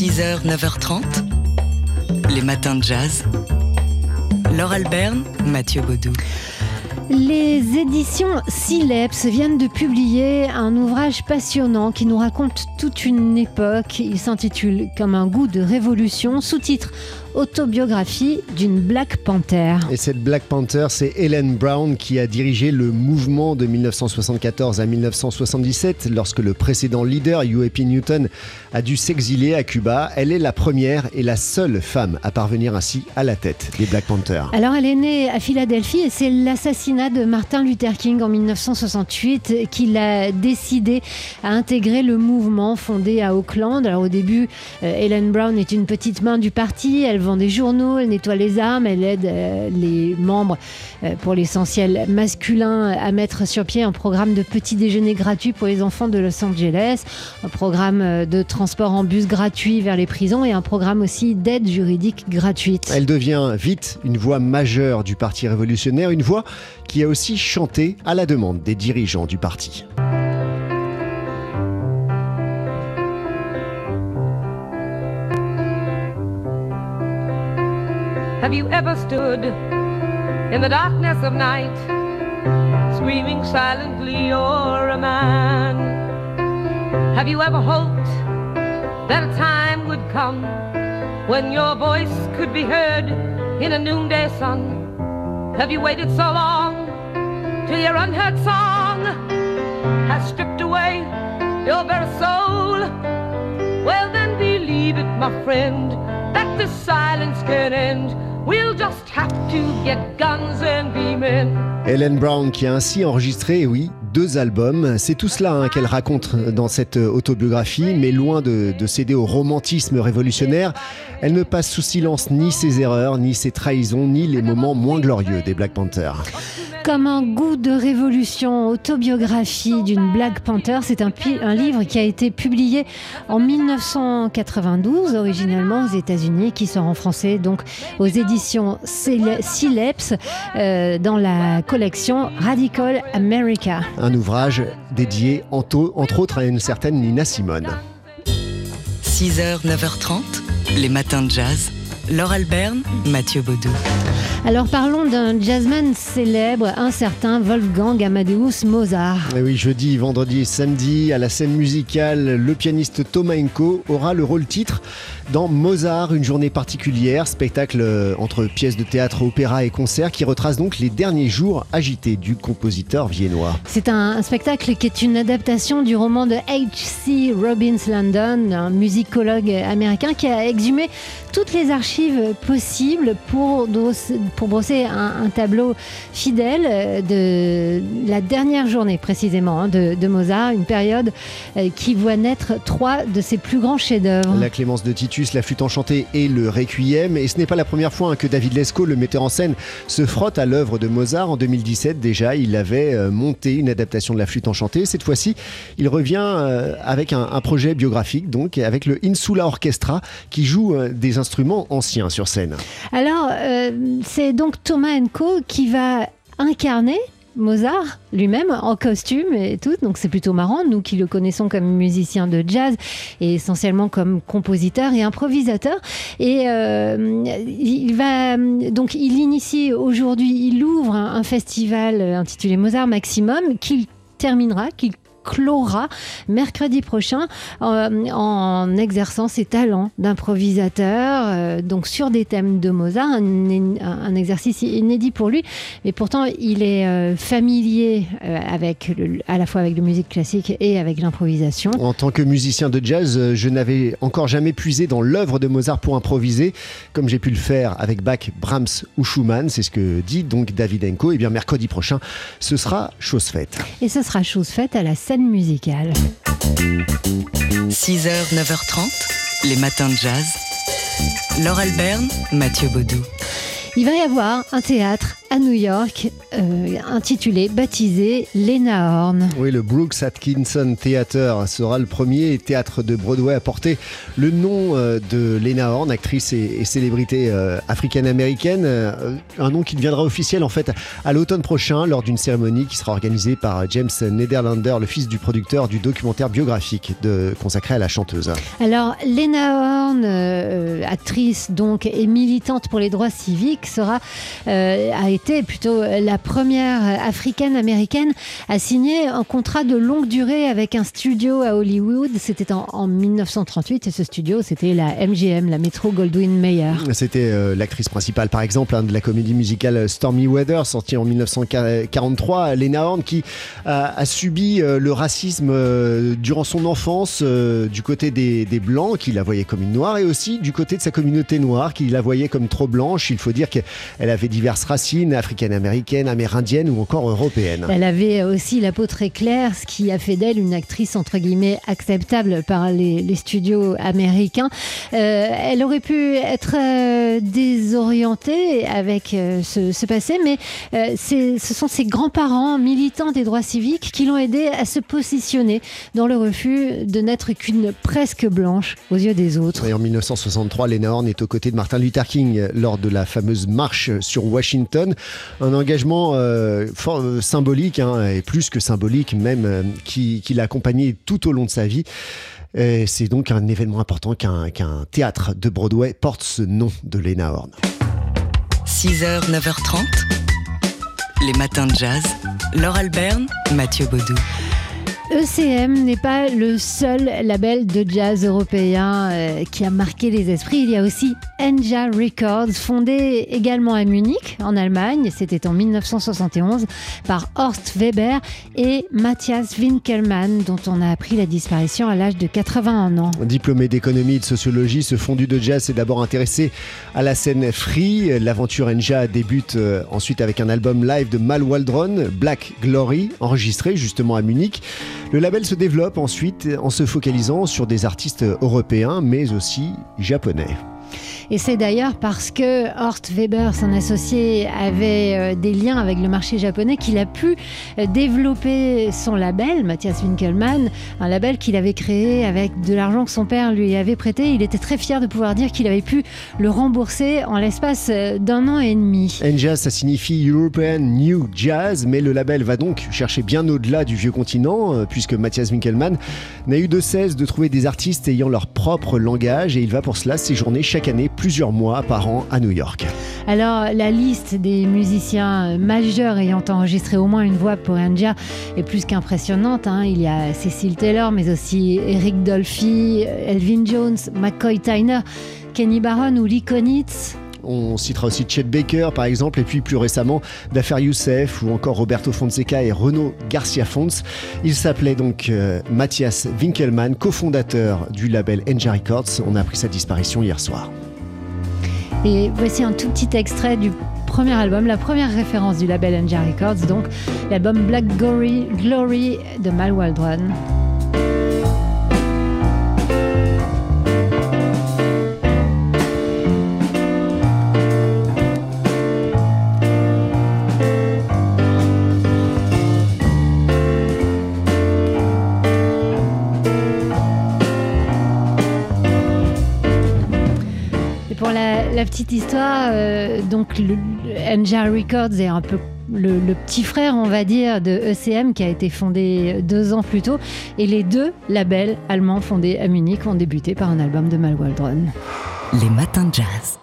6h, 9h30, les matins de jazz. Laure Alberne, Mathieu Baudou. Les éditions Sileps viennent de publier un ouvrage passionnant qui nous raconte toute une époque. Il s'intitule Comme un goût de révolution, sous-titre autobiographie d'une Black Panther. Et cette Black Panther, c'est Helen Brown qui a dirigé le mouvement de 1974 à 1977 lorsque le précédent leader, U.A.P. Newton, a dû s'exiler à Cuba. Elle est la première et la seule femme à parvenir ainsi à la tête des Black Panthers. Alors elle est née à Philadelphie et c'est l'assassinat de Martin Luther King en 1968 qu'il a décidé à intégrer le mouvement fondé à Auckland. Alors au début, euh, Helen Brown est une petite main du parti. Elle vend des journaux, elle nettoie les armes, elle aide euh, les membres, euh, pour l'essentiel masculins, à mettre sur pied un programme de petit déjeuner gratuit pour les enfants de Los Angeles, un programme euh, de transport en bus gratuit vers les prisons et un programme aussi d'aide juridique gratuite. Elle devient vite une voix majeure du Parti révolutionnaire, une voix qui a aussi chanté à la demande des dirigeants du parti. Have you ever stood in the darkness of night, screaming silently, you're a man? Have you ever hoped that a time would come when your voice could be heard in a noonday sun? Have you waited so long till your unheard song has stripped away your very soul? Well, then believe it, my friend, that this silence can end. We'll just have to get guns and be men. Helen Brown qui a ainsi enregistré, oui, deux albums. C'est tout cela hein, qu'elle raconte dans cette autobiographie, mais loin de, de, céder au romantisme révolutionnaire, elle ne passe sous silence ni ses erreurs, ni ses trahisons, ni les moments moins glorieux des Black Panthers. Comme un goût de révolution, autobiographie d'une Black Panther, c'est un, un, livre qui a été publié en 1992, originellement aux États-Unis, qui sort en français donc aux éditions Sileps euh, dans la collection Radical America. Un ouvrage dédié entre, entre autres à une certaine Nina Simone. 6h, 9h30, les matins de jazz. Laure Alberne, Mathieu Baudou. Alors parlons d'un jazzman célèbre, un certain Wolfgang Amadeus Mozart. Et oui, jeudi, vendredi et samedi, à la scène musicale, le pianiste Thomas Enko aura le rôle titre dans Mozart, une journée particulière, spectacle entre pièces de théâtre, opéra et concert qui retrace donc les derniers jours agités du compositeur viennois. C'est un, spectacle qui est une adaptation du roman de H.C. Robbins Landon, un musicologue américain qui a exhumé toutes les archives possibles pour, pour brosser un, un tableau fidèle de la dernière journée précisément hein, de, de, Mozart, une période qui voit naître trois de ses plus grands chefs-d'œuvre. La Clémence de Titus, la flûte enchantée et le Requiem. Et ce n'est pas la première fois hein, que David Lescaut, le metteur en scène, se frotte à l'œuvre de Mozart. En 2017 déjà, il avait euh, monté une adaptation de la flûte enchantée. Cette fois-ci, il revient euh, avec un, un, projet biographique, donc avec le Insula Orchestra, qui joue euh, des instruments anciens sur scène. Alors, euh, c'est donc Thomas Enco qui va incarner Mozart lui-même en costume et tout, donc c'est plutôt marrant, nous qui le connaissons comme musicien de jazz et essentiellement comme compositeur et improvisateur. Et euh, il va donc il initie aujourd'hui, il ouvre un, un festival intitulé Mozart Maximum qu'il terminera, qu'il clora mercredi prochain euh, en exerçant ses talents d'improvisateur, euh, donc sur des thèmes de Mozart, un, un, exercice inédit pour lui, mais pourtant il est euh, familier avec le, à la fois avec la musique classique et avec l'improvisation. En tant que musicien de jazz, je n'avais encore jamais puisé dans l'œuvre de Mozart pour improviser, comme j'ai pu le faire avec Bach, Brahms ou Schumann, c'est ce que dit donc David Enko. Et bien mercredi prochain, ce sera chose faite. Et ce sera chose faite à la scène musicale. 6h, 9h30, les matins de jazz. Laure Alberne, Mathieu Baudou. Il va y avoir un théâtre à New York, euh, intitulé, baptisé Lena Horne. Oui, le Brooks Atkinson Theater sera le premier théâtre de Broadway à porter le nom euh, de Lena Horne, actrice et, célébrité euh, africaine-américaine. un nom qui deviendra officiel en fait à l'automne prochain lors d'une cérémonie qui sera organisée par James Nederlander, le fils du producteur du documentaire biographique de, consacré à la chanteuse. Alors, Lena Horne, actrice donc et militante pour les droits civiques, sera, a été plutôt la première africaine-américaine à signer un contrat de longue durée avec un studio à Hollywood. C'était en, 1938 et ce studio, c'était la MGM, la Metro Goldwyn Mayer. C'était euh, l'actrice principale, par exemple, hein, de la comédie musicale Stormy Weather, sortie en 1943. Lena Horne, qui a, subi euh, le racisme euh, durant son enfance du côté des Blancs, qui la voyaient comme une noire, et aussi du côté de sa communauté noire, qui la voyait comme trop blanche. Il faut dire qu'elle avait diverses racines africaine-américaine, amérindienne ou encore européenne. Elle avait aussi la peau très claire, ce qui a fait d'elle une actrice entre guillemets acceptable par les, studios américains. Euh, elle aurait pu être euh, désorientée avec euh, ce, passé, mais ce sont ses grands-parents militants des droits civiques qui l'ont aidée à se positionner dans le refus de n'être qu'une presque blanche aux yeux des autres. Et 1963, Lena Horne est aux côtés de Martin Luther King lors de la fameuse marche sur Washington. Un engagement euh, euh, symbolique, hein, et plus que symbolique même, euh, qui, l'a accompagné tout au long de sa vie. C'est donc un événement important qu'un théâtre de Broadway porte ce nom de Lena Horne. 6h, 9h30, les matins de jazz. Laure Alberne, Mathieu Baudou. ECM n'est pas le seul label de jazz européen euh, qui a marqué les esprits. Il y a aussi Enja Records, fondé également à Munich, en Allemagne. C'était en 1971 par Horst Weber et Matthias Winkelmann, dont on a appris la disparition à l'âge de 81 ans. Diplômé d'économie et de sociologie, ce fondu de jazz s'est d'abord intéressé à la scène free. L'aventure Enja débute euh, ensuite avec un album live de Mal Waldron, Black Glory, enregistré justement à Munich. Le label se développe ensuite en se focalisant sur des artistes européens mais aussi japonais. Et c'est d'ailleurs parce que Horst Weber, son associé, avait euh, des liens avec le marché japonais qu'il a pu euh, développer son label, Matthias Winkelmann, un label qu'il avait créé avec de l'argent que son père lui avait prêté. Il était très fier de pouvoir dire qu'il avait pu le rembourser en l'espace euh, d'un an et demi. N-Jazz, ça signifie European New Jazz, mais le label va donc chercher bien au-delà du vieux continent, puisque Matthias Winkelmann n'a eu de cesse de trouver des artistes ayant leur propre langage, et il va pour cela séjourner chaque année plusieurs mois par an à New York. Alors, la liste des musiciens majeurs ayant enregistré au moins une voix pour Anja est plus qu'impressionnante. Hein. Il y a Cecil Taylor, mais aussi Eric Dolphy, Elvin Jones, McCoy Tyner, Kenny Barron ou Lee Konitz. On citera aussi Chet Baker par exemple, et puis plus récemment Dafer Youssef ou encore Roberto Fonseca et Renaud Garcia Fons. Il s'appelait donc euh, Mathias Winkelmann, cofondateur du label Enja Records. On a appris sa disparition hier soir. Et voici un tout petit extrait du premier album, la première référence du label Enja Records, donc l'album Black Glory, Glory de Mal Waldron. La, petite histoire, euh, donc le, Records est un peu le, petit frère, on va dire, de ECM qui a été fondé deux ans plus tôt. Et les deux labels allemands fondés à Munich ont débuté par un album de Mal Waldron. Les matins de jazz.